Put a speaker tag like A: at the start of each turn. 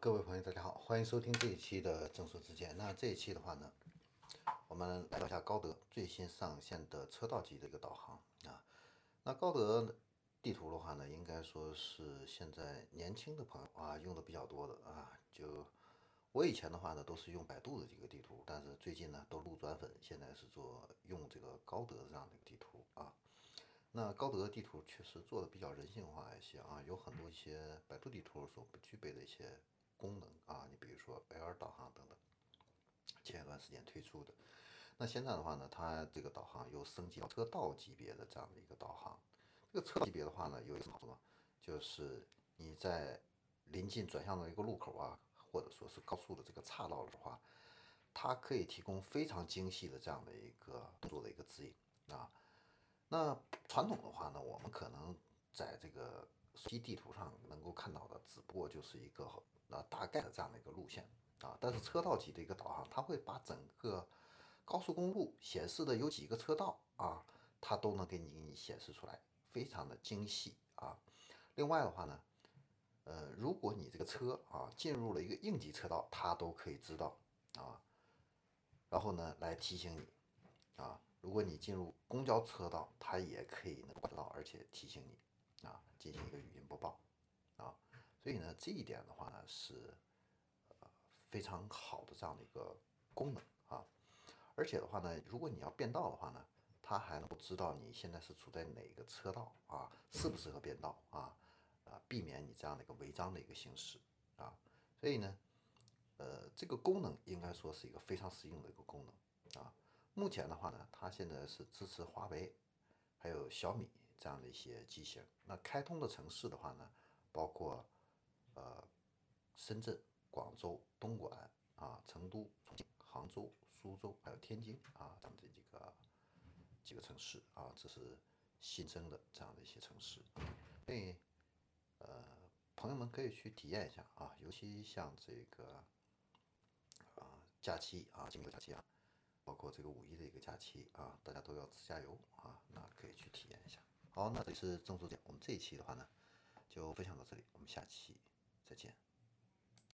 A: 各位朋友，大家好，欢迎收听这一期的正说之见。那这一期的话呢，我们来聊一下高德最新上线的车道级的一个导航啊。那高德地图的话呢，应该说是现在年轻的朋友啊用的比较多的啊。就我以前的话呢，都是用百度的这个地图，但是最近呢都路转粉，现在是做用这个高德这样的一个地图啊。那高德地图确实做的比较人性化一些啊，有很多一些百度地图所不具备的一些功能啊，你比如说 L 导航等等，前一段时间推出的。那现在的话呢，它这个导航又升级到车道级别的这样的一个导航。这个车道级别的话呢，有一个好处，就是你在临近转向的一个路口啊，或者说是高速的这个岔道的话，它可以提供非常精细的这样的一个动作的一个指引啊。那传统的话呢，我们可能在这个手机地图上能够看到的，只不过就是一个呃大概的这样的一个路线啊。但是车道级的一个导航，它会把整个高速公路显示的有几个车道啊，它都能给你显示出来，非常的精细啊。另外的话呢，呃，如果你这个车啊进入了一个应急车道，它都可以知道啊，然后呢来提醒你啊。如果你进入公交车道，它也可以能知道，而且提醒你啊，进行一个语音播报啊。所以呢，这一点的话呢是呃非常好的这样的一个功能啊。而且的话呢，如果你要变道的话呢，它还能够知道你现在是处在哪个车道啊，适不适合变道啊，啊，避免你这样的一个违章的一个行驶啊。所以呢，呃，这个功能应该说是一个非常实用的一个功能啊。目前的话呢，它现在是支持华为，还有小米这样的一些机型。那开通的城市的话呢，包括呃深圳、广州、东莞啊、成都、重庆、杭州、苏州，还有天津啊这样的几个几个城市啊，这是新增的这样的一些城市。所以呃，朋友们可以去体验一下啊，尤其像这个啊假期啊，今个假期啊。包括这个五一的一个假期啊，大家都要自驾游啊，那可以去体验一下。好，那这是郑州讲，我们这一期的话呢，就分享到这里，我们下期再见。